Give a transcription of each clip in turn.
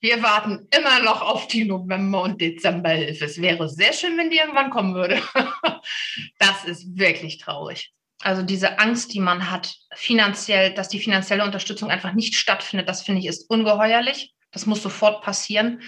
Wir warten immer noch auf die November- und Dezemberhilfe. Es wäre sehr schön, wenn die irgendwann kommen würde. das ist wirklich traurig. Also diese Angst, die man hat, finanziell, dass die finanzielle Unterstützung einfach nicht stattfindet, das finde ich ist ungeheuerlich. Das muss sofort passieren.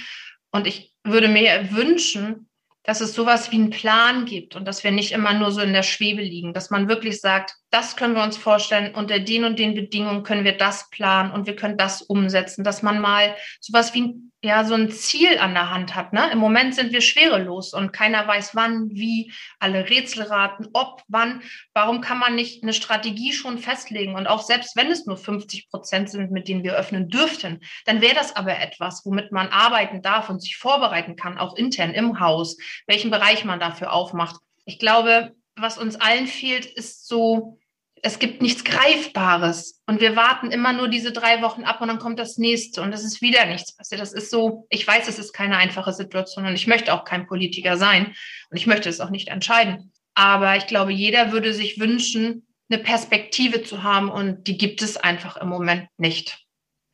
Und ich würde mir wünschen, dass es sowas wie einen Plan gibt und dass wir nicht immer nur so in der Schwebe liegen, dass man wirklich sagt, das können wir uns vorstellen, unter den und den Bedingungen können wir das planen und wir können das umsetzen, dass man mal sowas wie ein ja so ein Ziel an der Hand hat. Ne? Im Moment sind wir schwerelos und keiner weiß wann, wie, alle Rätselraten, ob, wann. Warum kann man nicht eine Strategie schon festlegen? Und auch selbst wenn es nur 50 Prozent sind, mit denen wir öffnen dürften, dann wäre das aber etwas, womit man arbeiten darf und sich vorbereiten kann, auch intern im Haus, welchen Bereich man dafür aufmacht. Ich glaube, was uns allen fehlt, ist so es gibt nichts Greifbares. Und wir warten immer nur diese drei Wochen ab und dann kommt das nächste und es ist wieder nichts passiert. Das ist so, ich weiß, es ist keine einfache Situation und ich möchte auch kein Politiker sein und ich möchte es auch nicht entscheiden. Aber ich glaube, jeder würde sich wünschen, eine Perspektive zu haben und die gibt es einfach im Moment nicht.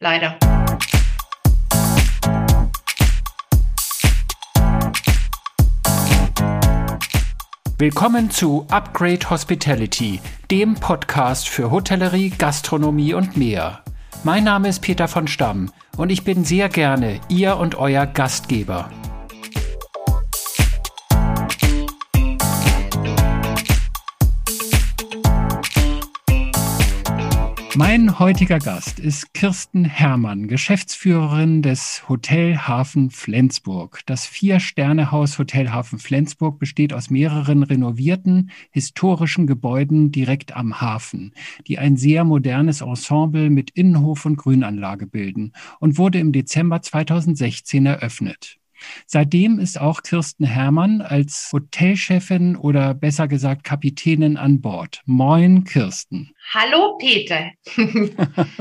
Leider. Willkommen zu Upgrade Hospitality, dem Podcast für Hotellerie, Gastronomie und mehr. Mein Name ist Peter von Stamm und ich bin sehr gerne Ihr und euer Gastgeber. Mein heutiger Gast ist Kirsten Herrmann, Geschäftsführerin des Hotel Hafen Flensburg. Das Vier-Sterne-Haus Hotel Hafen Flensburg besteht aus mehreren renovierten historischen Gebäuden direkt am Hafen, die ein sehr modernes Ensemble mit Innenhof und Grünanlage bilden und wurde im Dezember 2016 eröffnet. Seitdem ist auch Kirsten Herrmann als Hotelchefin oder besser gesagt Kapitänin an Bord. Moin, Kirsten. Hallo, Peter.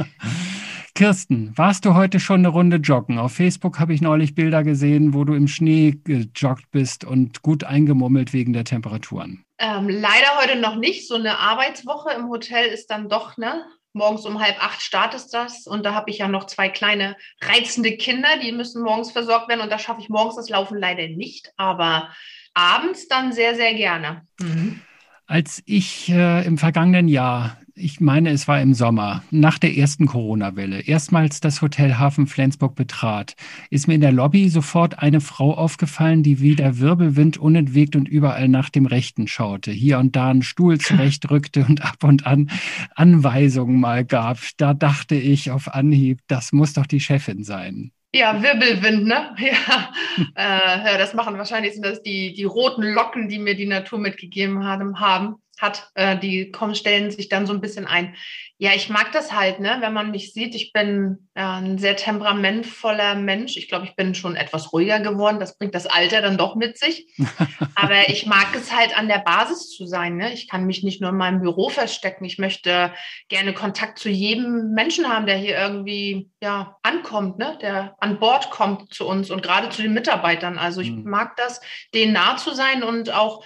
Kirsten, warst du heute schon eine Runde joggen? Auf Facebook habe ich neulich Bilder gesehen, wo du im Schnee gejoggt bist und gut eingemummelt wegen der Temperaturen. Ähm, leider heute noch nicht. So eine Arbeitswoche im Hotel ist dann doch, ne? Morgens um halb acht startet das und da habe ich ja noch zwei kleine reizende Kinder, die müssen morgens versorgt werden und da schaffe ich morgens das Laufen leider nicht, aber abends dann sehr, sehr gerne. Mhm. Als ich äh, im vergangenen Jahr ich meine, es war im Sommer, nach der ersten Corona-Welle, erstmals das Hotel Hafen Flensburg betrat, ist mir in der Lobby sofort eine Frau aufgefallen, die wie der Wirbelwind unentwegt und überall nach dem Rechten schaute, hier und da einen Stuhl zurechtrückte und ab und an Anweisungen mal gab. Da dachte ich auf Anhieb, das muss doch die Chefin sein. Ja, Wirbelwind, ne? Ja, äh, das machen wahrscheinlich sind das die, die roten Locken, die mir die Natur mitgegeben haben. haben hat, äh, die kommen, stellen sich dann so ein bisschen ein. Ja, ich mag das halt, ne, wenn man mich sieht. Ich bin äh, ein sehr temperamentvoller Mensch. Ich glaube, ich bin schon etwas ruhiger geworden. Das bringt das Alter dann doch mit sich. Aber ich mag es halt an der Basis zu sein. Ne? Ich kann mich nicht nur in meinem Büro verstecken. Ich möchte gerne Kontakt zu jedem Menschen haben, der hier irgendwie ja ankommt, ne, der an Bord kommt zu uns und gerade zu den Mitarbeitern. Also ich mhm. mag das, denen nah zu sein und auch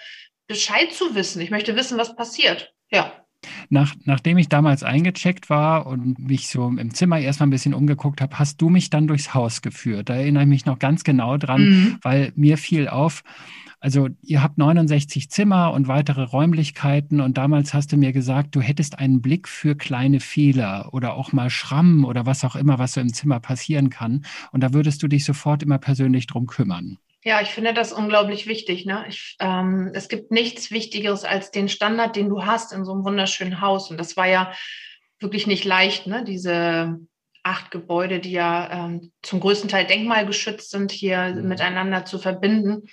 Bescheid zu wissen. Ich möchte wissen, was passiert. Ja. Nach, nachdem ich damals eingecheckt war und mich so im Zimmer erstmal ein bisschen umgeguckt habe, hast du mich dann durchs Haus geführt. Da erinnere ich mich noch ganz genau dran, mhm. weil mir fiel auf, also ihr habt 69 Zimmer und weitere Räumlichkeiten und damals hast du mir gesagt, du hättest einen Blick für kleine Fehler oder auch mal Schrammen oder was auch immer, was so im Zimmer passieren kann. Und da würdest du dich sofort immer persönlich drum kümmern. Ja, ich finde das unglaublich wichtig. Ne? Ich, ähm, es gibt nichts Wichtigeres als den Standard, den du hast in so einem wunderschönen Haus. Und das war ja wirklich nicht leicht, ne? diese acht Gebäude, die ja ähm, zum größten Teil denkmalgeschützt sind, hier mhm. miteinander zu verbinden.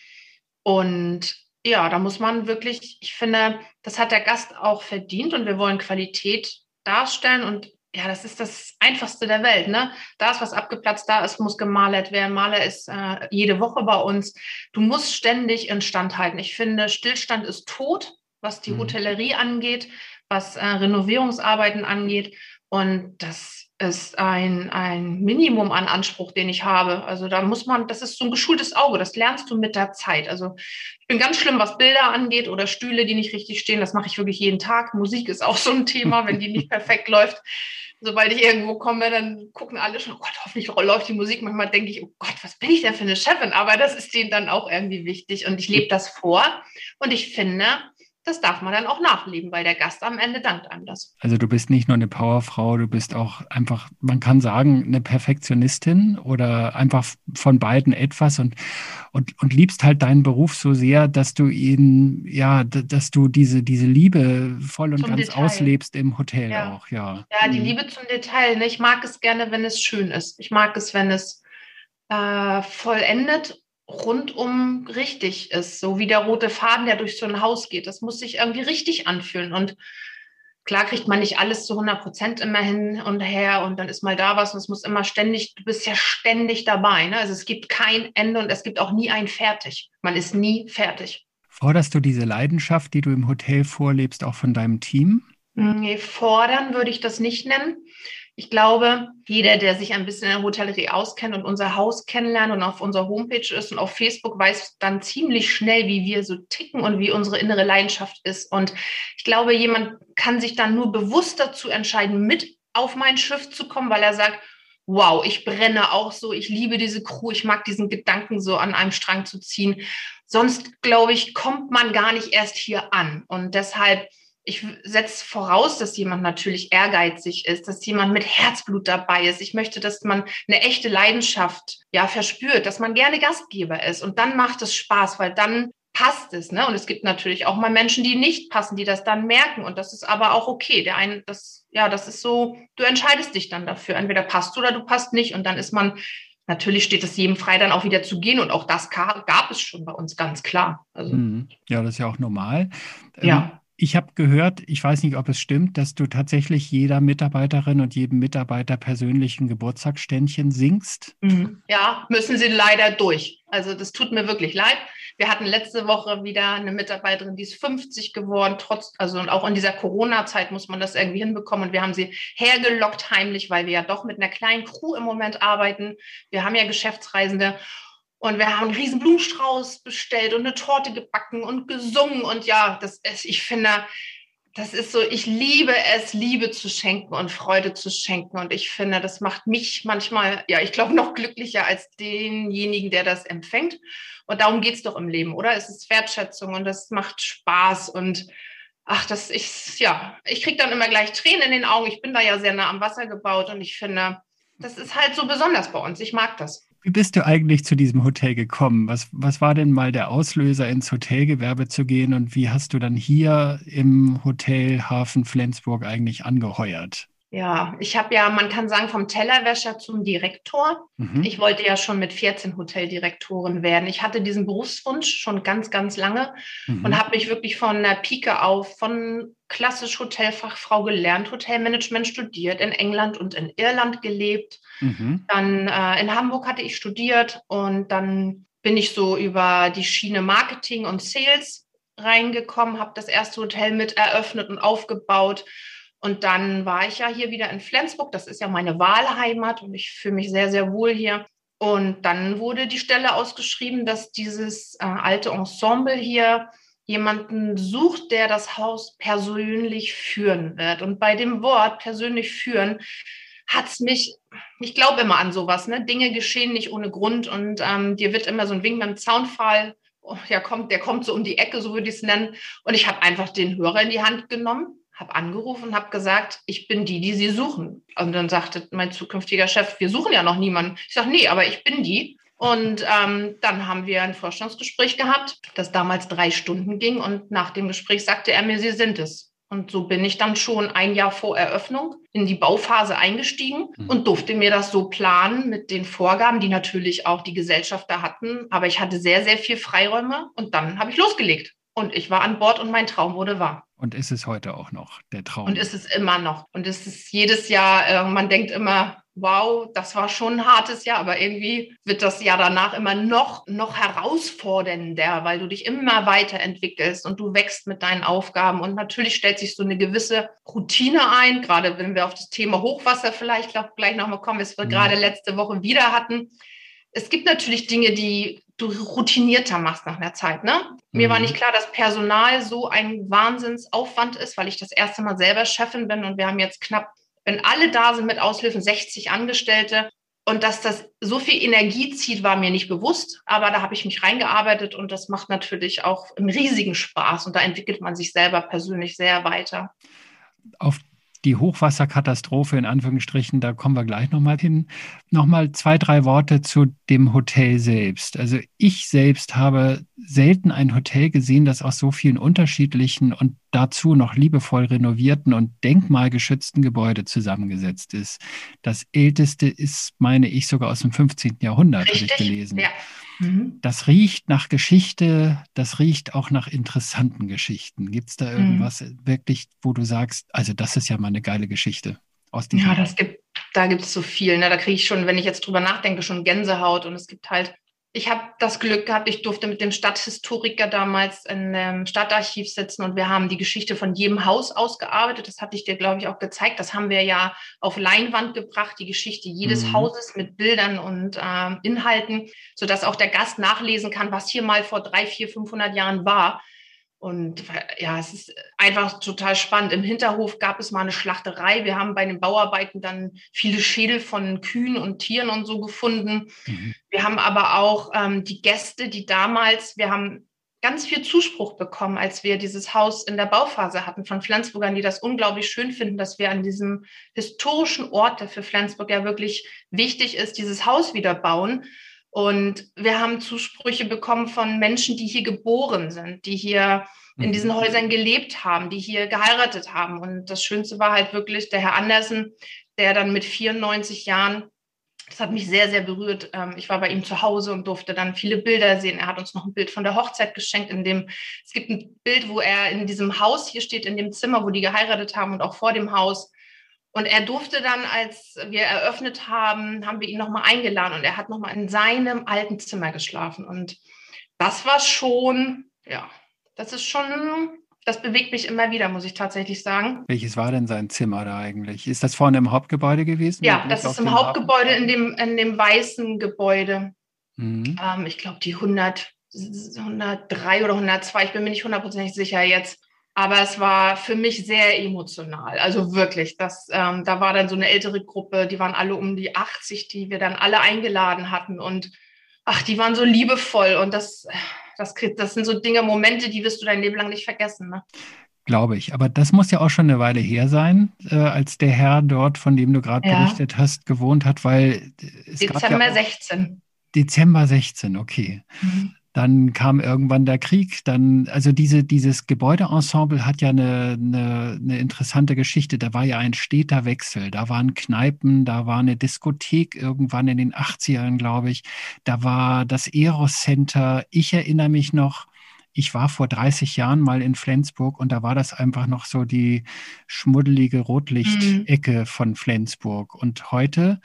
Und ja, da muss man wirklich, ich finde, das hat der Gast auch verdient und wir wollen Qualität darstellen und ja, das ist das Einfachste der Welt. Ne? Da ist was abgeplatzt, da ist, muss gemalert werden. Maler ist äh, jede Woche bei uns. Du musst ständig instand halten. Ich finde, Stillstand ist tot, was die mhm. Hotellerie angeht, was äh, Renovierungsarbeiten angeht. Und das ist ein, ein Minimum an Anspruch, den ich habe. Also da muss man, das ist so ein geschultes Auge, das lernst du mit der Zeit. Also ich bin ganz schlimm, was Bilder angeht oder Stühle, die nicht richtig stehen. Das mache ich wirklich jeden Tag. Musik ist auch so ein Thema, wenn die nicht perfekt läuft sobald ich irgendwo komme, dann gucken alle schon, oh Gott, hoffentlich läuft die Musik. Manchmal denke ich, oh Gott, was bin ich denn für eine Chefin? Aber das ist denen dann auch irgendwie wichtig und ich lebe das vor. Und ich finde, das darf man dann auch nachleben, weil der Gast am Ende dankt einem das. Also du bist nicht nur eine Powerfrau, du bist auch einfach, man kann sagen, eine Perfektionistin oder einfach von beiden etwas und, und, und liebst halt deinen Beruf so sehr, dass du ihn, ja, dass du diese, diese Liebe voll und zum ganz Detail. auslebst im Hotel ja. auch, ja. Ja, die mhm. Liebe zum Detail. Ne? Ich mag es gerne, wenn es schön ist. Ich mag es, wenn es äh, vollendet rundum richtig ist, so wie der rote Faden, der durch so ein Haus geht. Das muss sich irgendwie richtig anfühlen. Und klar kriegt man nicht alles zu 100 Prozent immer hin und her und dann ist mal da was und es muss immer ständig, du bist ja ständig dabei. Ne? Also es gibt kein Ende und es gibt auch nie ein Fertig. Man ist nie fertig. Forderst du diese Leidenschaft, die du im Hotel vorlebst, auch von deinem Team? Nee, fordern würde ich das nicht nennen. Ich glaube, jeder, der sich ein bisschen in der Hotellerie auskennt und unser Haus kennenlernt und auf unserer Homepage ist und auf Facebook, weiß dann ziemlich schnell, wie wir so ticken und wie unsere innere Leidenschaft ist. Und ich glaube, jemand kann sich dann nur bewusst dazu entscheiden, mit auf mein Schiff zu kommen, weil er sagt, wow, ich brenne auch so, ich liebe diese Crew, ich mag diesen Gedanken so an einem Strang zu ziehen. Sonst, glaube ich, kommt man gar nicht erst hier an. Und deshalb ich setze voraus, dass jemand natürlich ehrgeizig ist, dass jemand mit Herzblut dabei ist. Ich möchte, dass man eine echte Leidenschaft ja verspürt, dass man gerne Gastgeber ist und dann macht es Spaß, weil dann passt es, ne? Und es gibt natürlich auch mal Menschen, die nicht passen, die das dann merken und das ist aber auch okay. Der eine, das ja, das ist so, du entscheidest dich dann dafür, entweder passt du oder du passt nicht und dann ist man Natürlich steht es jedem frei, dann auch wieder zu gehen. Und auch das gab es schon bei uns ganz klar. Also, mhm. ja, das ist ja auch normal. Ja. Ich habe gehört, ich weiß nicht, ob es stimmt, dass du tatsächlich jeder Mitarbeiterin und jedem Mitarbeiter persönlichen Geburtstagsständchen singst. Mhm. Ja, müssen sie leider durch. Also das tut mir wirklich leid. Wir hatten letzte Woche wieder eine Mitarbeiterin, die ist 50 geworden, trotz, also und auch in dieser Corona-Zeit muss man das irgendwie hinbekommen. Und wir haben sie hergelockt heimlich, weil wir ja doch mit einer kleinen Crew im Moment arbeiten. Wir haben ja Geschäftsreisende. Und wir haben einen riesen Blumenstrauß bestellt und eine Torte gebacken und gesungen. Und ja, das ist, ich finde, das ist so, ich liebe es, Liebe zu schenken und Freude zu schenken. Und ich finde, das macht mich manchmal, ja, ich glaube, noch glücklicher als denjenigen, der das empfängt. Und darum geht es doch im Leben, oder? Es ist Wertschätzung und das macht Spaß. Und ach, das ist, ja, ich kriege dann immer gleich Tränen in den Augen. Ich bin da ja sehr nah am Wasser gebaut und ich finde, das ist halt so besonders bei uns. Ich mag das. Wie bist du eigentlich zu diesem Hotel gekommen? Was, was war denn mal der Auslöser, ins Hotelgewerbe zu gehen und wie hast du dann hier im Hotel Hafen Flensburg eigentlich angeheuert? Ja, ich habe ja, man kann sagen, vom Tellerwäscher zum Direktor. Mhm. Ich wollte ja schon mit 14 Hoteldirektoren werden. Ich hatte diesen Berufswunsch schon ganz, ganz lange mhm. und habe mich wirklich von der Pike auf, von klassisch Hotelfachfrau gelernt, Hotelmanagement studiert, in England und in Irland gelebt. Mhm. Dann äh, in Hamburg hatte ich studiert und dann bin ich so über die Schiene Marketing und Sales reingekommen, habe das erste Hotel mit eröffnet und aufgebaut und dann war ich ja hier wieder in Flensburg. Das ist ja meine Wahlheimat und ich fühle mich sehr, sehr wohl hier. Und dann wurde die Stelle ausgeschrieben, dass dieses äh, alte Ensemble hier jemanden sucht, der das Haus persönlich führen wird. Und bei dem Wort persönlich führen hat es mich, ich glaube immer an sowas, ne? Dinge geschehen nicht ohne Grund und ähm, dir wird immer so ein Wink beim Zaunfall, oh, ja, kommt, der kommt so um die Ecke, so würde ich es nennen. Und ich habe einfach den Hörer in die Hand genommen habe angerufen und habe gesagt, ich bin die, die Sie suchen. Und dann sagte mein zukünftiger Chef, wir suchen ja noch niemanden. Ich sage, nee, aber ich bin die. Und ähm, dann haben wir ein Vorstellungsgespräch gehabt, das damals drei Stunden ging. Und nach dem Gespräch sagte er mir, Sie sind es. Und so bin ich dann schon ein Jahr vor Eröffnung in die Bauphase eingestiegen mhm. und durfte mir das so planen mit den Vorgaben, die natürlich auch die Gesellschafter hatten. Aber ich hatte sehr, sehr viel Freiräume und dann habe ich losgelegt. Und ich war an Bord und mein Traum wurde wahr. Und ist es heute auch noch der Traum? Und ist es immer noch. Und es ist jedes Jahr, äh, man denkt immer, wow, das war schon ein hartes Jahr, aber irgendwie wird das Jahr danach immer noch, noch herausfordernder, weil du dich immer weiterentwickelst und du wächst mit deinen Aufgaben. Und natürlich stellt sich so eine gewisse Routine ein, gerade wenn wir auf das Thema Hochwasser vielleicht gleich nochmal kommen, was wir mhm. gerade letzte Woche wieder hatten. Es gibt natürlich Dinge, die du routinierter machst nach einer Zeit. Ne? Mhm. Mir war mhm. nicht klar, dass Personal so ein Wahnsinnsaufwand ist, weil ich das erste Mal selber Chefin bin und wir haben jetzt knapp wenn alle da sind mit Aushilfen, 60 Angestellte, und dass das so viel Energie zieht, war mir nicht bewusst, aber da habe ich mich reingearbeitet und das macht natürlich auch einen riesigen Spaß und da entwickelt man sich selber persönlich sehr weiter. Auf die Hochwasserkatastrophe in Anführungsstrichen, da kommen wir gleich nochmal hin. Nochmal zwei, drei Worte zu dem Hotel selbst. Also ich selbst habe selten ein Hotel gesehen, das aus so vielen unterschiedlichen und dazu noch liebevoll renovierten und denkmalgeschützten Gebäude zusammengesetzt ist. Das älteste ist, meine ich, sogar aus dem 15. Jahrhundert, habe ich gelesen. Ja. Mhm. Das riecht nach Geschichte, das riecht auch nach interessanten Geschichten. Gibt es da mhm. irgendwas mhm. wirklich, wo du sagst, also das ist ja mal eine geile Geschichte aus diesem Ja, das gibt, da gibt es so viel. Ne? Da kriege ich schon, wenn ich jetzt drüber nachdenke, schon Gänsehaut. Und es gibt halt ich habe das Glück gehabt, ich durfte mit dem Stadthistoriker damals in einem Stadtarchiv sitzen und wir haben die Geschichte von jedem Haus ausgearbeitet. Das hatte ich dir, glaube ich, auch gezeigt. Das haben wir ja auf Leinwand gebracht, die Geschichte jedes mhm. Hauses mit Bildern und äh, Inhalten, sodass auch der Gast nachlesen kann, was hier mal vor drei, vier, 500 Jahren war. Und ja, es ist einfach total spannend. Im Hinterhof gab es mal eine Schlachterei. Wir haben bei den Bauarbeiten dann viele Schädel von Kühen und Tieren und so gefunden. Mhm. Wir haben aber auch ähm, die Gäste, die damals, wir haben ganz viel Zuspruch bekommen, als wir dieses Haus in der Bauphase hatten von Flensburgern, die das unglaublich schön finden, dass wir an diesem historischen Ort, der für Flensburg ja wirklich wichtig ist, dieses Haus wieder bauen. Und wir haben Zusprüche bekommen von Menschen, die hier geboren sind, die hier in diesen mhm. Häusern gelebt haben, die hier geheiratet haben. Und das Schönste war halt wirklich der Herr Andersen, der dann mit 94 Jahren, das hat mich sehr, sehr berührt. Ähm, ich war bei ihm zu Hause und durfte dann viele Bilder sehen. Er hat uns noch ein Bild von der Hochzeit geschenkt, in dem es gibt ein Bild, wo er in diesem Haus hier steht, in dem Zimmer, wo die geheiratet haben und auch vor dem Haus. Und er durfte dann, als wir eröffnet haben, haben wir ihn nochmal eingeladen und er hat nochmal in seinem alten Zimmer geschlafen. Und das war schon, ja, das ist schon, das bewegt mich immer wieder, muss ich tatsächlich sagen. Welches war denn sein Zimmer da eigentlich? Ist das vorne im Hauptgebäude gewesen? Ja, das ist im Hauptgebäude, in dem, in dem weißen Gebäude. Mhm. Ähm, ich glaube, die 100, 103 oder 102, ich bin mir nicht hundertprozentig sicher jetzt. Aber es war für mich sehr emotional. Also wirklich, das, ähm, da war dann so eine ältere Gruppe, die waren alle um die 80, die wir dann alle eingeladen hatten. Und ach, die waren so liebevoll. Und das, das, das sind so Dinge, Momente, die wirst du dein Leben lang nicht vergessen. Ne? Glaube ich. Aber das muss ja auch schon eine Weile her sein, äh, als der Herr dort, von dem du gerade ja. berichtet hast, gewohnt hat, weil es Dezember ja 16. Dezember 16, okay. Mhm. Dann kam irgendwann der Krieg. Dann, also diese, dieses Gebäudeensemble hat ja eine, eine, eine interessante Geschichte. Da war ja ein steter Wechsel. Da waren Kneipen, da war eine Diskothek irgendwann in den 80ern, glaube ich. Da war das Eros Center. Ich erinnere mich noch, ich war vor 30 Jahren mal in Flensburg und da war das einfach noch so die schmuddelige Rotlichtecke mhm. von Flensburg. Und heute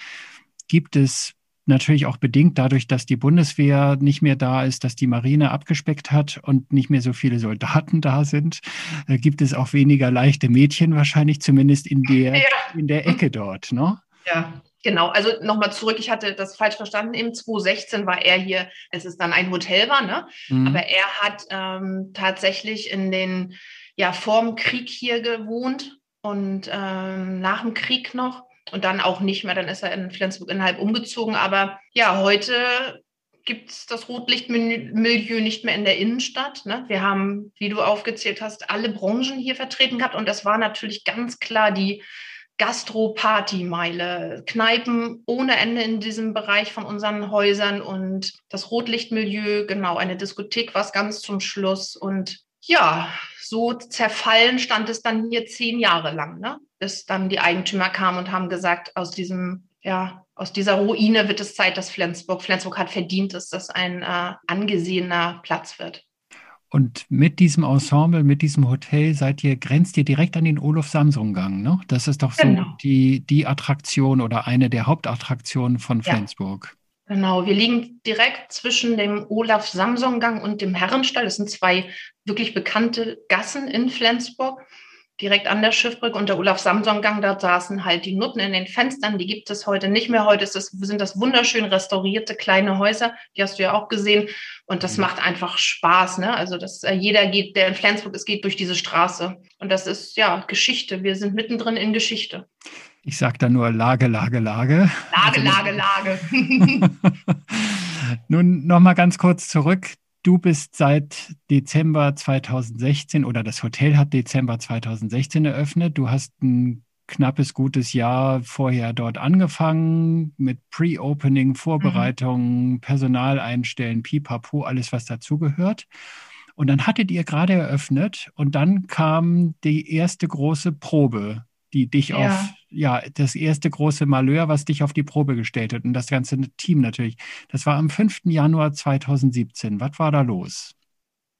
gibt es natürlich auch bedingt dadurch, dass die Bundeswehr nicht mehr da ist, dass die Marine abgespeckt hat und nicht mehr so viele Soldaten da sind, äh, gibt es auch weniger leichte Mädchen wahrscheinlich, zumindest in der, ja. in der Ecke dort, ne? Ja. Genau, also nochmal zurück, ich hatte das falsch verstanden. Im 2016 war er hier, als es dann ein Hotel war, ne? Mhm. Aber er hat ähm, tatsächlich in den, ja, vorm Krieg hier gewohnt und ähm, nach dem Krieg noch und dann auch nicht mehr. Dann ist er in Flensburg innerhalb umgezogen. Aber ja, heute gibt es das Rotlichtmilieu nicht mehr in der Innenstadt. Ne? Wir haben, wie du aufgezählt hast, alle Branchen hier vertreten gehabt. Und das war natürlich ganz klar die Gastro-Party-Meile, Kneipen ohne Ende in diesem Bereich von unseren Häusern und das Rotlichtmilieu, genau, eine Diskothek war es ganz zum Schluss. Und ja, so zerfallen stand es dann hier zehn Jahre lang, ne? Bis dann die Eigentümer kamen und haben gesagt, aus diesem, ja, aus dieser Ruine wird es Zeit, dass Flensburg, Flensburg hat verdient, dass das ein äh, angesehener Platz wird. Und mit diesem Ensemble, mit diesem Hotel seid ihr, grenzt ihr direkt an den Olaf Samsung-Gang, ne? Das ist doch so genau. die, die Attraktion oder eine der Hauptattraktionen von Flensburg. Ja. Genau, wir liegen direkt zwischen dem Olaf-Samson-Gang und dem Herrenstall. Das sind zwei wirklich bekannte Gassen in Flensburg, direkt an der Schiffbrücke. Und der Olaf-Samson-Gang, da saßen halt die Nutten in den Fenstern. Die gibt es heute nicht mehr. Heute das, sind das wunderschön restaurierte kleine Häuser. Die hast du ja auch gesehen. Und das macht einfach Spaß. Ne? Also, dass äh, jeder geht, der in Flensburg ist, geht durch diese Straße. Und das ist ja Geschichte. Wir sind mittendrin in Geschichte. Ich sage da nur Lage, Lage, Lage. Lage, also, Lage, Lage. Nun nochmal ganz kurz zurück. Du bist seit Dezember 2016 oder das Hotel hat Dezember 2016 eröffnet. Du hast ein knappes, gutes Jahr vorher dort angefangen mit Pre-Opening, Vorbereitungen, mhm. Personal einstellen, pipapo, alles, was dazugehört. Und dann hattet ihr gerade eröffnet und dann kam die erste große Probe, die dich ja. auf, ja, das erste große Malheur, was dich auf die Probe gestellt hat und das ganze Team natürlich. Das war am 5. Januar 2017. Was war da los?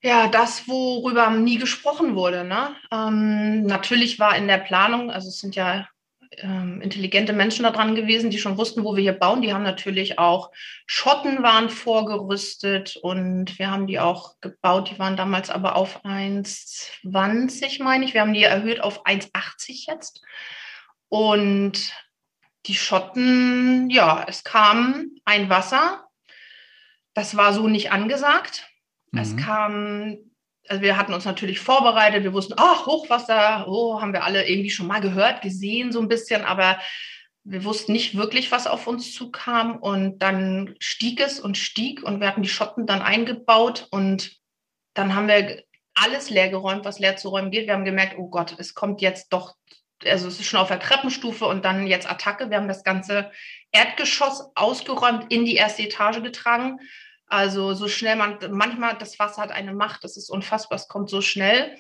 Ja, das, worüber nie gesprochen wurde. Ne? Ähm, natürlich war in der Planung, also es sind ja ähm, intelligente Menschen da dran gewesen, die schon wussten, wo wir hier bauen. Die haben natürlich auch Schotten waren vorgerüstet und wir haben die auch gebaut. Die waren damals aber auf 1,20, meine ich. Wir haben die erhöht auf 1,80 jetzt. Und die Schotten, ja, es kam ein Wasser. Das war so nicht angesagt. Mhm. Es kam, also wir hatten uns natürlich vorbereitet, wir wussten, ach, Hochwasser, oh, haben wir alle irgendwie schon mal gehört, gesehen, so ein bisschen, aber wir wussten nicht wirklich, was auf uns zukam. Und dann stieg es und stieg und wir hatten die Schotten dann eingebaut und dann haben wir alles leergeräumt, was leer zu räumen geht. Wir haben gemerkt, oh Gott, es kommt jetzt doch, also es ist schon auf der Treppenstufe und dann jetzt Attacke. Wir haben das ganze Erdgeschoss ausgeräumt, in die erste Etage getragen also so schnell man, manchmal das Wasser hat eine Macht, das ist unfassbar, es kommt so schnell.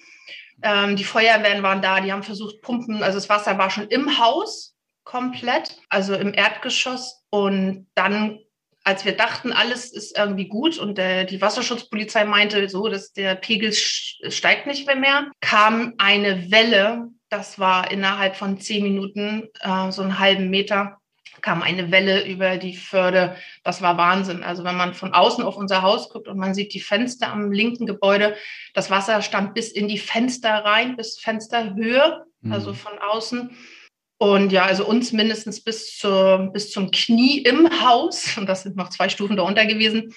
Ähm, die Feuerwehren waren da, die haben versucht, Pumpen, also das Wasser war schon im Haus komplett, also im Erdgeschoss. Und dann, als wir dachten, alles ist irgendwie gut und der, die Wasserschutzpolizei meinte so, dass der Pegel steigt nicht mehr, kam eine Welle, das war innerhalb von zehn Minuten äh, so einen halben Meter kam eine Welle über die Förde. Das war Wahnsinn. Also wenn man von außen auf unser Haus guckt und man sieht die Fenster am linken Gebäude, das Wasser stand bis in die Fenster rein, bis Fensterhöhe, mhm. also von außen. Und ja, also uns mindestens bis, zur, bis zum Knie im Haus, und das sind noch zwei Stufen darunter gewesen,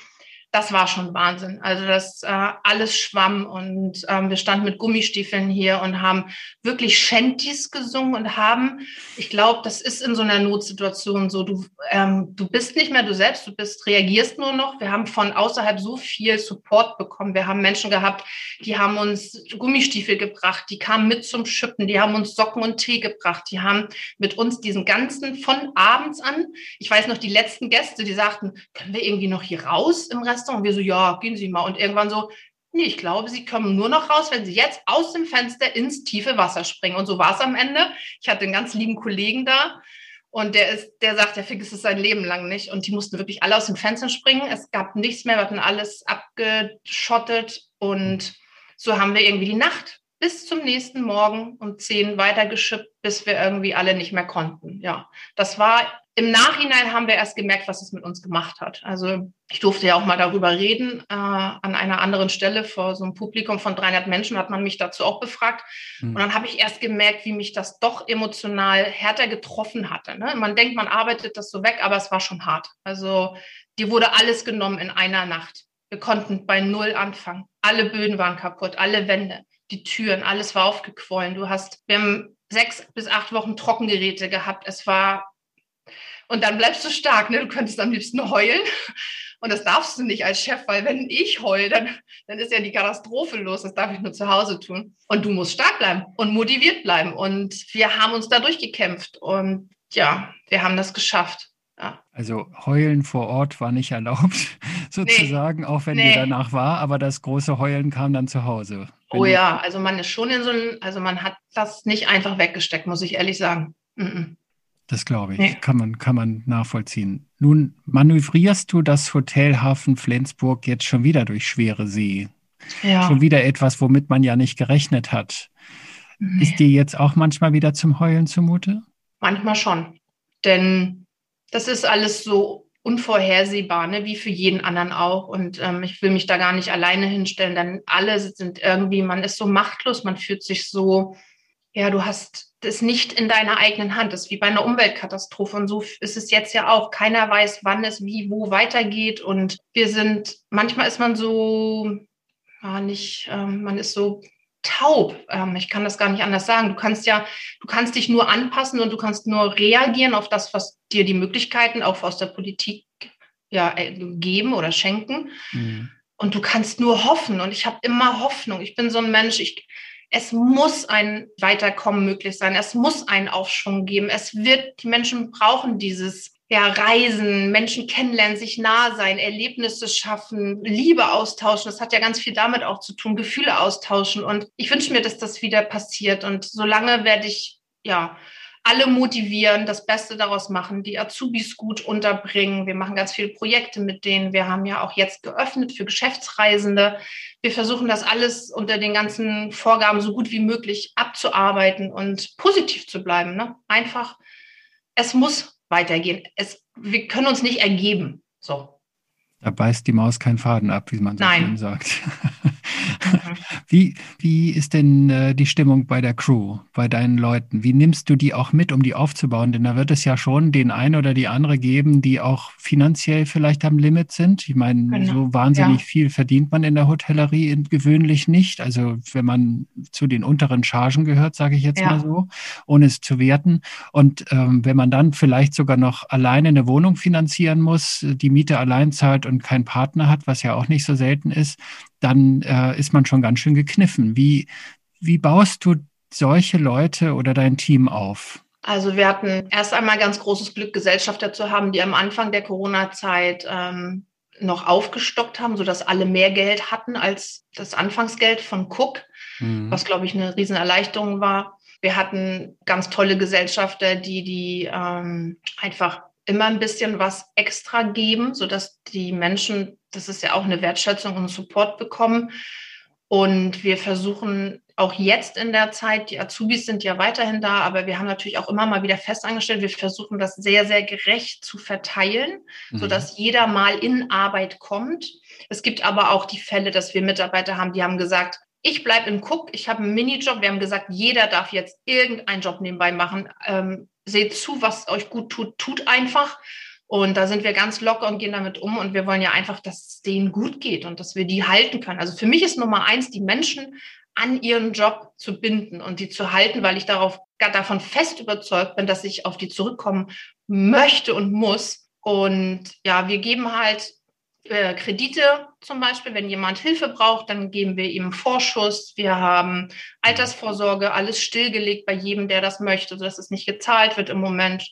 das war schon Wahnsinn. Also das äh, alles schwamm und ähm, wir standen mit Gummistiefeln hier und haben wirklich Shanties gesungen und haben, ich glaube, das ist in so einer Notsituation so, du, ähm, du bist nicht mehr du selbst, du bist, reagierst nur noch. Wir haben von außerhalb so viel Support bekommen. Wir haben Menschen gehabt, die haben uns Gummistiefel gebracht, die kamen mit zum Schippen, die haben uns Socken und Tee gebracht, die haben mit uns diesen ganzen von abends an, ich weiß noch, die letzten Gäste, die sagten, können wir irgendwie noch hier raus im Rest Restaurant. Und wir so, ja, gehen Sie mal. Und irgendwann so, nee, ich glaube, Sie kommen nur noch raus, wenn Sie jetzt aus dem Fenster ins tiefe Wasser springen. Und so war es am Ende. Ich hatte einen ganz lieben Kollegen da. Und der ist, der sagt, der vergisst es sein Leben lang nicht. Und die mussten wirklich alle aus dem Fenster springen. Es gab nichts mehr, wir hatten alles abgeschottet. Und so haben wir irgendwie die Nacht bis zum nächsten Morgen um zehn weitergeschippt, bis wir irgendwie alle nicht mehr konnten. Ja, das war im Nachhinein haben wir erst gemerkt, was es mit uns gemacht hat. Also ich durfte ja auch mal darüber reden. Äh, an einer anderen Stelle vor so einem Publikum von 300 Menschen hat man mich dazu auch befragt. Mhm. Und dann habe ich erst gemerkt, wie mich das doch emotional härter getroffen hatte. Ne? Man denkt, man arbeitet das so weg, aber es war schon hart. Also dir wurde alles genommen in einer Nacht. Wir konnten bei Null anfangen. Alle Böden waren kaputt, alle Wände, die Türen, alles war aufgequollen. Du hast, wir haben sechs bis acht Wochen Trockengeräte gehabt. Es war und dann bleibst du stark. Ne? Du könntest am liebsten heulen. Und das darfst du nicht als Chef, weil wenn ich heule, dann, dann ist ja die Katastrophe los. Das darf ich nur zu Hause tun. Und du musst stark bleiben und motiviert bleiben. Und wir haben uns da durchgekämpft. Und ja, wir haben das geschafft. Ja. Also heulen vor Ort war nicht erlaubt, sozusagen, nee. auch wenn nee. dir danach war, aber das große Heulen kam dann zu Hause. Oh ja, also man ist schon in so einem, also man hat das nicht einfach weggesteckt, muss ich ehrlich sagen. Mm -mm. Das glaube ich, nee. kann, man, kann man nachvollziehen. Nun manövrierst du das Hotel Hafen Flensburg jetzt schon wieder durch schwere See. Ja. Schon wieder etwas, womit man ja nicht gerechnet hat. Nee. Ist dir jetzt auch manchmal wieder zum Heulen zumute? Manchmal schon. Denn das ist alles so unvorhersehbar, ne? wie für jeden anderen auch. Und ähm, ich will mich da gar nicht alleine hinstellen, denn alle sind irgendwie, man ist so machtlos, man fühlt sich so, ja, du hast das nicht in deiner eigenen Hand. Das ist wie bei einer Umweltkatastrophe. Und so ist es jetzt ja auch. Keiner weiß, wann es wie, wo weitergeht. Und wir sind, manchmal ist man so, ja, nicht, ähm, man ist so taub. Ähm, ich kann das gar nicht anders sagen. Du kannst ja, du kannst dich nur anpassen und du kannst nur reagieren auf das, was dir die Möglichkeiten auch aus der Politik ja, äh, geben oder schenken. Mhm. Und du kannst nur hoffen. Und ich habe immer Hoffnung. Ich bin so ein Mensch, ich, es muss ein Weiterkommen möglich sein. Es muss einen Aufschwung geben. Es wird, die Menschen brauchen dieses ja, Reisen, Menschen kennenlernen, sich nah sein, Erlebnisse schaffen, Liebe austauschen. Das hat ja ganz viel damit auch zu tun, Gefühle austauschen. Und ich wünsche mir, dass das wieder passiert. Und solange werde ich, ja, alle motivieren, das Beste daraus machen, die Azubis gut unterbringen. Wir machen ganz viele Projekte mit denen. Wir haben ja auch jetzt geöffnet für Geschäftsreisende. Wir versuchen das alles unter den ganzen Vorgaben so gut wie möglich abzuarbeiten und positiv zu bleiben. Ne? Einfach, es muss weitergehen. Es, wir können uns nicht ergeben. So. Da beißt die Maus keinen Faden ab, wie man so schön sagt. Wie, wie ist denn äh, die Stimmung bei der Crew, bei deinen Leuten? Wie nimmst du die auch mit, um die aufzubauen? Denn da wird es ja schon den einen oder die andere geben, die auch finanziell vielleicht am Limit sind. Ich meine, genau. so wahnsinnig ja. viel verdient man in der Hotellerie gewöhnlich nicht. Also wenn man zu den unteren Chargen gehört, sage ich jetzt ja. mal so, ohne es zu werten. Und ähm, wenn man dann vielleicht sogar noch alleine eine Wohnung finanzieren muss, die Miete allein zahlt und keinen Partner hat, was ja auch nicht so selten ist, dann äh, ist man schon ganz schön gekniffen. Wie, wie baust du solche Leute oder dein Team auf? Also wir hatten erst einmal ganz großes Glück, Gesellschafter zu haben, die am Anfang der Corona-Zeit ähm, noch aufgestockt haben, sodass alle mehr Geld hatten als das Anfangsgeld von Cook, mhm. was, glaube ich, eine Riesenerleichterung war. Wir hatten ganz tolle Gesellschafter, die, die ähm, einfach immer ein bisschen was extra geben, sodass die Menschen, das ist ja auch eine Wertschätzung und Support bekommen. Und wir versuchen auch jetzt in der Zeit, die Azubis sind ja weiterhin da, aber wir haben natürlich auch immer mal wieder festangestellt. Wir versuchen das sehr, sehr gerecht zu verteilen, mhm. sodass jeder mal in Arbeit kommt. Es gibt aber auch die Fälle, dass wir Mitarbeiter haben, die haben gesagt, ich bleibe im Cook, ich habe einen Minijob. Wir haben gesagt, jeder darf jetzt irgendeinen Job nebenbei machen. Ähm, seht zu, was euch gut tut, tut einfach. Und da sind wir ganz locker und gehen damit um. Und wir wollen ja einfach, dass es denen gut geht und dass wir die halten können. Also für mich ist Nummer eins, die Menschen an ihren Job zu binden und die zu halten, weil ich darauf davon fest überzeugt bin, dass ich auf die zurückkommen möchte und muss. Und ja, wir geben halt äh, Kredite zum Beispiel, wenn jemand Hilfe braucht, dann geben wir ihm Vorschuss. Wir haben Altersvorsorge, alles stillgelegt bei jedem, der das möchte, sodass es nicht gezahlt wird im Moment.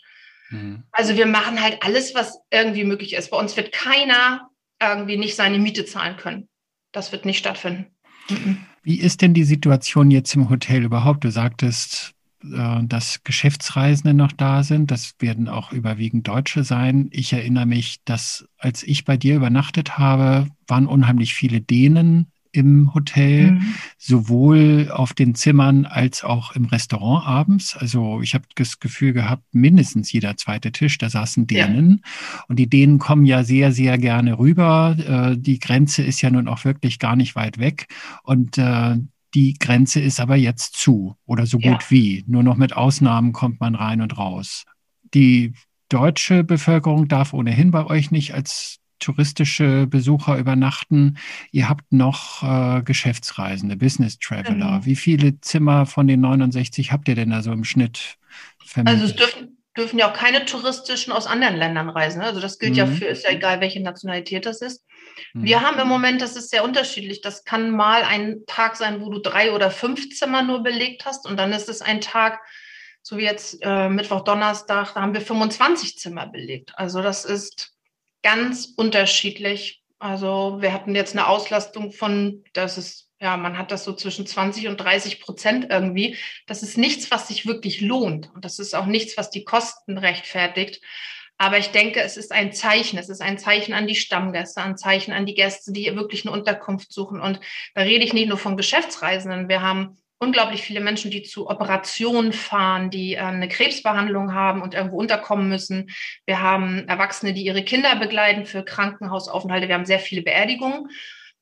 Mhm. Also wir machen halt alles, was irgendwie möglich ist. Bei uns wird keiner irgendwie nicht seine Miete zahlen können. Das wird nicht stattfinden. Mhm. Wie ist denn die Situation jetzt im Hotel überhaupt? Du sagtest, dass Geschäftsreisende noch da sind. Das werden auch überwiegend Deutsche sein. Ich erinnere mich, dass als ich bei dir übernachtet habe, waren unheimlich viele Dänen im Hotel, mhm. sowohl auf den Zimmern als auch im Restaurant abends. Also ich habe das Gefühl gehabt, mindestens jeder zweite Tisch, da saßen Dänen. Ja. Und die Dänen kommen ja sehr, sehr gerne rüber. Äh, die Grenze ist ja nun auch wirklich gar nicht weit weg. Und äh, die Grenze ist aber jetzt zu oder so gut ja. wie. Nur noch mit Ausnahmen kommt man rein und raus. Die deutsche Bevölkerung darf ohnehin bei euch nicht als touristische Besucher übernachten. Ihr habt noch äh, Geschäftsreisende, Business Traveler. Mhm. Wie viele Zimmer von den 69 habt ihr denn da so im Schnitt vermietet? Also es dürfen, dürfen ja auch keine touristischen aus anderen Ländern reisen. Ne? Also das gilt mhm. ja für, ist ja egal, welche Nationalität das ist. Mhm. Wir haben im Moment, das ist sehr unterschiedlich. Das kann mal ein Tag sein, wo du drei oder fünf Zimmer nur belegt hast und dann ist es ein Tag, so wie jetzt äh, Mittwoch, Donnerstag, da haben wir 25 Zimmer belegt. Also das ist ganz unterschiedlich. Also wir hatten jetzt eine Auslastung von, das ist ja, man hat das so zwischen 20 und 30 Prozent irgendwie. Das ist nichts, was sich wirklich lohnt. Und das ist auch nichts, was die Kosten rechtfertigt. Aber ich denke, es ist ein Zeichen. Es ist ein Zeichen an die Stammgäste, ein Zeichen an die Gäste, die wirklich eine Unterkunft suchen. Und da rede ich nicht nur von Geschäftsreisenden. Wir haben unglaublich viele Menschen, die zu Operationen fahren, die äh, eine Krebsbehandlung haben und irgendwo unterkommen müssen. Wir haben Erwachsene, die ihre Kinder begleiten für Krankenhausaufenthalte. Wir haben sehr viele Beerdigungen.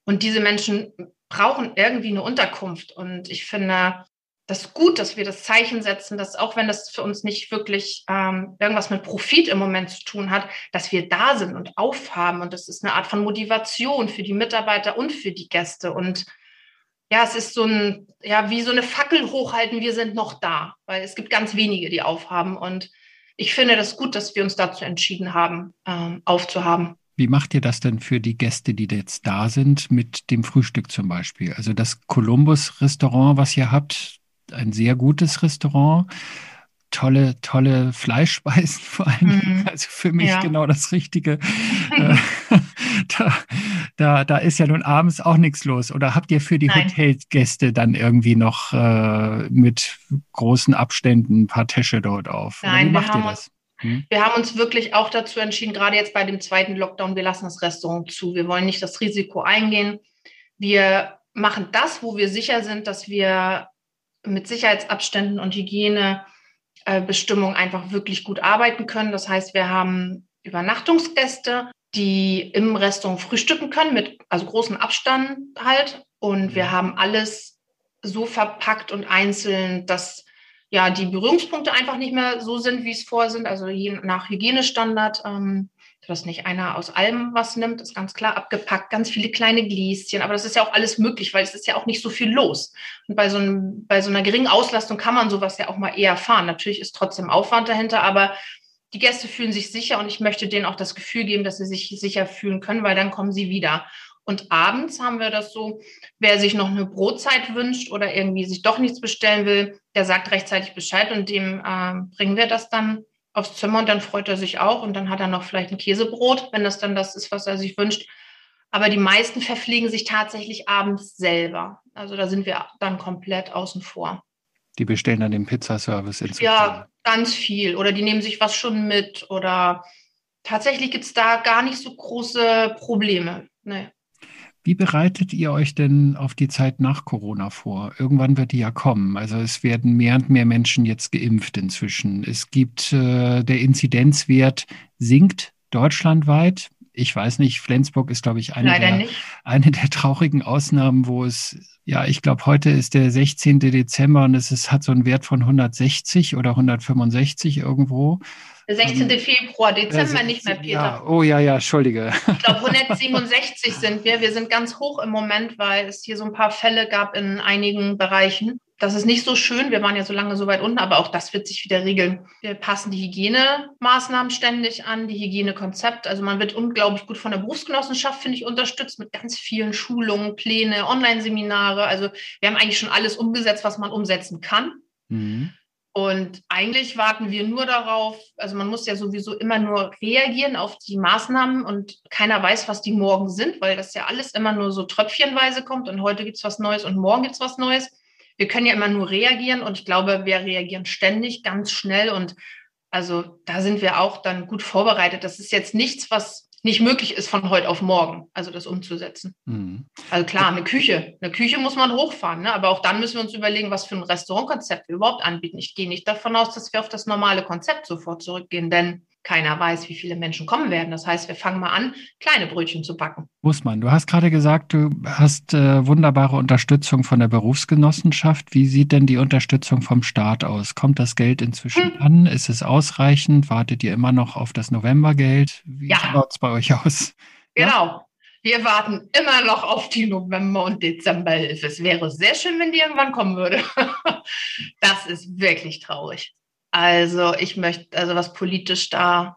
Und diese Menschen brauchen irgendwie eine Unterkunft. Und ich finde das gut, dass wir das Zeichen setzen, dass auch wenn das für uns nicht wirklich ähm, irgendwas mit Profit im Moment zu tun hat, dass wir da sind und aufhaben. Und das ist eine Art von Motivation für die Mitarbeiter und für die Gäste. Und ja, es ist so ein, ja, wie so eine Fackel hochhalten, wir sind noch da, weil es gibt ganz wenige, die aufhaben. Und ich finde das gut, dass wir uns dazu entschieden haben, ähm, aufzuhaben. Wie macht ihr das denn für die Gäste, die jetzt da sind, mit dem Frühstück zum Beispiel? Also das Columbus-Restaurant, was ihr habt, ein sehr gutes Restaurant tolle, tolle Fleischspeisen vor allem. Mhm. Also für mich ja. genau das Richtige. Äh, da, da, da ist ja nun abends auch nichts los. Oder habt ihr für die Nein. Hotelgäste dann irgendwie noch äh, mit großen Abständen ein paar Tische dort auf? Nein, wie macht ihr das? Hm? Wir haben uns wirklich auch dazu entschieden, gerade jetzt bei dem zweiten Lockdown, wir lassen das Restaurant zu. Wir wollen nicht das Risiko eingehen. Wir machen das, wo wir sicher sind, dass wir mit Sicherheitsabständen und Hygiene äh, einfach wirklich gut arbeiten können. Das heißt, wir haben Übernachtungsgäste, die im Restaurant frühstücken können, mit also großem Abstand halt. Und wir mhm. haben alles so verpackt und einzeln, dass ja die Berührungspunkte einfach nicht mehr so sind, wie es vorher sind, also je nach Hygienestandard. Ähm, dass nicht einer aus allem was nimmt, ist ganz klar abgepackt, ganz viele kleine Gläschen, aber das ist ja auch alles möglich, weil es ist ja auch nicht so viel los. Und bei so, einem, bei so einer geringen Auslastung kann man sowas ja auch mal eher fahren. Natürlich ist trotzdem Aufwand dahinter, aber die Gäste fühlen sich sicher und ich möchte denen auch das Gefühl geben, dass sie sich sicher fühlen können, weil dann kommen sie wieder. Und abends haben wir das so, wer sich noch eine Brotzeit wünscht oder irgendwie sich doch nichts bestellen will, der sagt rechtzeitig Bescheid und dem äh, bringen wir das dann aufs Zimmer und dann freut er sich auch und dann hat er noch vielleicht ein Käsebrot, wenn das dann das ist, was er sich wünscht. Aber die meisten verpflegen sich tatsächlich abends selber. Also da sind wir dann komplett außen vor. Die bestellen dann den Pizzaservice ins Ja, ganz viel. Oder die nehmen sich was schon mit. Oder tatsächlich gibt es da gar nicht so große Probleme. Nee. Wie bereitet ihr euch denn auf die Zeit nach Corona vor? Irgendwann wird die ja kommen. Also es werden mehr und mehr Menschen jetzt geimpft inzwischen. Es gibt äh, der Inzidenzwert sinkt deutschlandweit. Ich weiß nicht, Flensburg ist, glaube ich, eine der, eine der traurigen Ausnahmen, wo es, ja, ich glaube, heute ist der 16. Dezember und es ist, hat so einen Wert von 160 oder 165 irgendwo. Der 16. Ähm, Februar, Dezember nicht mehr, Peter. Ja, oh ja, ja, Entschuldige. Ich glaube, 167 sind wir. Wir sind ganz hoch im Moment, weil es hier so ein paar Fälle gab in einigen Bereichen. Das ist nicht so schön. Wir waren ja so lange so weit unten, aber auch das wird sich wieder regeln. Wir passen die Hygienemaßnahmen ständig an, die Hygienekonzept. Also man wird unglaublich gut von der Berufsgenossenschaft, finde ich, unterstützt mit ganz vielen Schulungen, Pläne, Online-Seminare. Also wir haben eigentlich schon alles umgesetzt, was man umsetzen kann. Mhm. Und eigentlich warten wir nur darauf, also man muss ja sowieso immer nur reagieren auf die Maßnahmen und keiner weiß, was die morgen sind, weil das ja alles immer nur so tröpfchenweise kommt und heute gibt es was Neues und morgen gibt es was Neues. Wir können ja immer nur reagieren und ich glaube, wir reagieren ständig ganz schnell und also da sind wir auch dann gut vorbereitet. Das ist jetzt nichts, was nicht möglich ist von heute auf morgen, also das umzusetzen. Mhm. Also klar, eine Küche. Eine Küche muss man hochfahren, ne? aber auch dann müssen wir uns überlegen, was für ein Restaurantkonzept wir überhaupt anbieten. Ich gehe nicht davon aus, dass wir auf das normale Konzept sofort zurückgehen, denn keiner weiß, wie viele Menschen kommen werden. Das heißt, wir fangen mal an, kleine Brötchen zu backen. Muss man. Du hast gerade gesagt, du hast äh, wunderbare Unterstützung von der Berufsgenossenschaft. Wie sieht denn die Unterstützung vom Staat aus? Kommt das Geld inzwischen hm. an? Ist es ausreichend? Wartet ihr immer noch auf das Novembergeld? Wie ja. schaut es bei euch aus? Genau. Ja? Wir warten immer noch auf die November- und Dezemberhilfe. Es wäre sehr schön, wenn die irgendwann kommen würde. das ist wirklich traurig. Also ich möchte, also was politisch da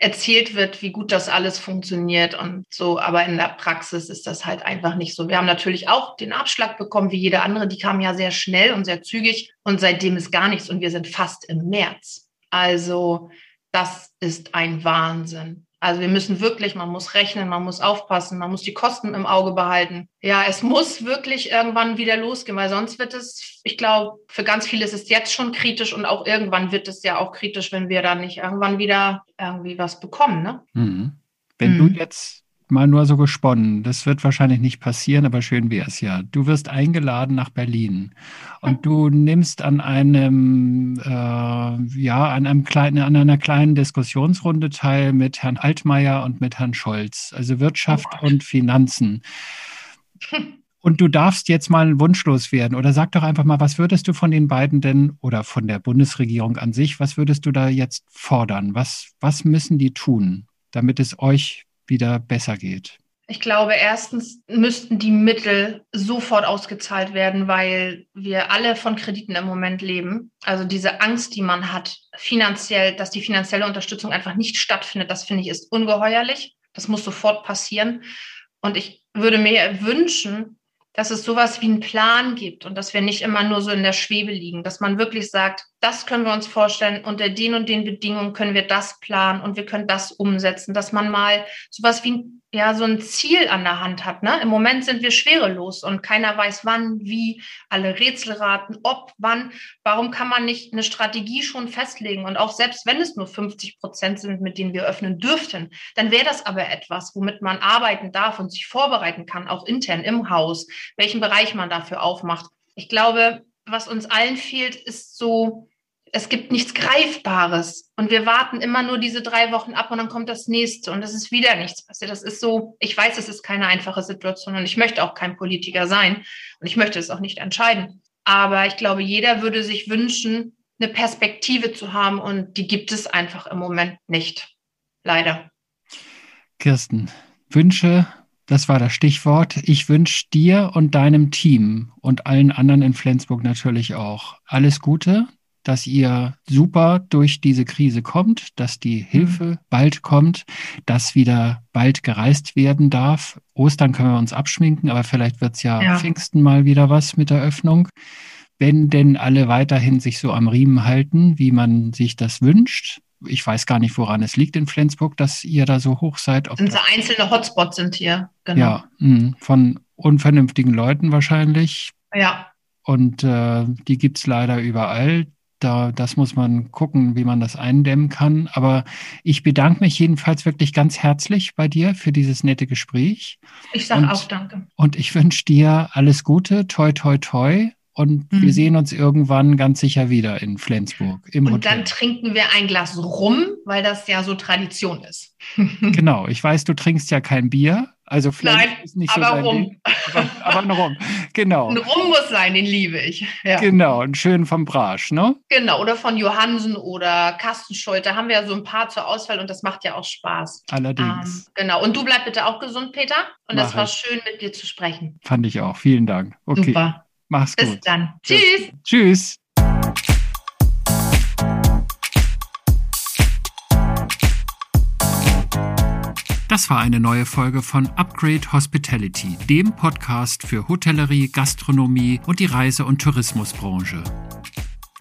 erzählt wird, wie gut das alles funktioniert und so, aber in der Praxis ist das halt einfach nicht so. Wir haben natürlich auch den Abschlag bekommen, wie jeder andere, die kamen ja sehr schnell und sehr zügig und seitdem ist gar nichts und wir sind fast im März. Also das ist ein Wahnsinn. Also wir müssen wirklich, man muss rechnen, man muss aufpassen, man muss die Kosten im Auge behalten. Ja, es muss wirklich irgendwann wieder losgehen, weil sonst wird es, ich glaube, für ganz viele ist es jetzt schon kritisch und auch irgendwann wird es ja auch kritisch, wenn wir dann nicht irgendwann wieder irgendwie was bekommen. Ne? Mhm. Wenn mhm. du jetzt mal nur so gesponnen. Das wird wahrscheinlich nicht passieren, aber schön wäre es ja. Du wirst eingeladen nach Berlin und du nimmst an einem, äh, ja, an einem kleinen, an einer kleinen Diskussionsrunde teil mit Herrn Altmaier und mit Herrn Scholz, also Wirtschaft oh und Finanzen. Und du darfst jetzt mal wunschlos werden oder sag doch einfach mal, was würdest du von den beiden denn oder von der Bundesregierung an sich, was würdest du da jetzt fordern? Was, was müssen die tun, damit es euch wieder besser geht? Ich glaube, erstens müssten die Mittel sofort ausgezahlt werden, weil wir alle von Krediten im Moment leben. Also diese Angst, die man hat, finanziell, dass die finanzielle Unterstützung einfach nicht stattfindet, das finde ich ist ungeheuerlich. Das muss sofort passieren. Und ich würde mir wünschen, dass es sowas wie einen Plan gibt und dass wir nicht immer nur so in der Schwebe liegen, dass man wirklich sagt, das können wir uns vorstellen, unter den und den Bedingungen können wir das planen und wir können das umsetzen, dass man mal sowas wie ein ja so ein Ziel an der Hand hat. Ne? Im Moment sind wir schwerelos und keiner weiß wann, wie, alle Rätselraten, ob, wann. Warum kann man nicht eine Strategie schon festlegen? Und auch selbst wenn es nur 50 Prozent sind, mit denen wir öffnen dürften, dann wäre das aber etwas, womit man arbeiten darf und sich vorbereiten kann, auch intern im Haus, welchen Bereich man dafür aufmacht. Ich glaube, was uns allen fehlt, ist so es gibt nichts Greifbares. Und wir warten immer nur diese drei Wochen ab und dann kommt das nächste und es ist wieder nichts passiert. Das ist so, ich weiß, es ist keine einfache Situation und ich möchte auch kein Politiker sein und ich möchte es auch nicht entscheiden. Aber ich glaube, jeder würde sich wünschen, eine Perspektive zu haben und die gibt es einfach im Moment nicht. Leider. Kirsten, Wünsche, das war das Stichwort. Ich wünsche dir und deinem Team und allen anderen in Flensburg natürlich auch alles Gute, dass ihr super durch diese Krise kommt, dass die Hilfe mhm. bald kommt, dass wieder bald gereist werden darf. Ostern können wir uns abschminken, aber vielleicht wird es ja, ja Pfingsten mal wieder was mit der Öffnung. Wenn denn alle weiterhin sich so am Riemen halten, wie man sich das wünscht. Ich weiß gar nicht, woran es liegt in Flensburg, dass ihr da so hoch seid. Ob sind so einzelne Hotspots sind hier, genau. Ja, mh, von unvernünftigen Leuten wahrscheinlich. Ja. Und äh, die gibt es leider überall da, das muss man gucken, wie man das eindämmen kann. Aber ich bedanke mich jedenfalls wirklich ganz herzlich bei dir für dieses nette Gespräch. Ich sage auch Danke. Und ich wünsche dir alles Gute, toi, toi, toi. Und mhm. wir sehen uns irgendwann ganz sicher wieder in Flensburg im Und Hotel. dann trinken wir ein Glas rum, weil das ja so Tradition ist. genau, ich weiß, du trinkst ja kein Bier. Also vielleicht Nein, ist nicht aber so rum. Ding, aber, aber ein Rum, genau. Ein Rum muss sein, den liebe ich. Ja. Genau, ein schön vom Brasch, ne? Genau, oder von Johansen oder Kastenschuld. Da haben wir ja so ein paar zur Auswahl und das macht ja auch Spaß. Allerdings. Ähm, genau, und du bleib bitte auch gesund, Peter. Und Mach das war ich. schön, mit dir zu sprechen. Fand ich auch. Vielen Dank. Okay. Super. Mach's gut. Bis dann. Tschüss. Tschüss. Das war eine neue Folge von Upgrade Hospitality, dem Podcast für Hotellerie, Gastronomie und die Reise- und Tourismusbranche.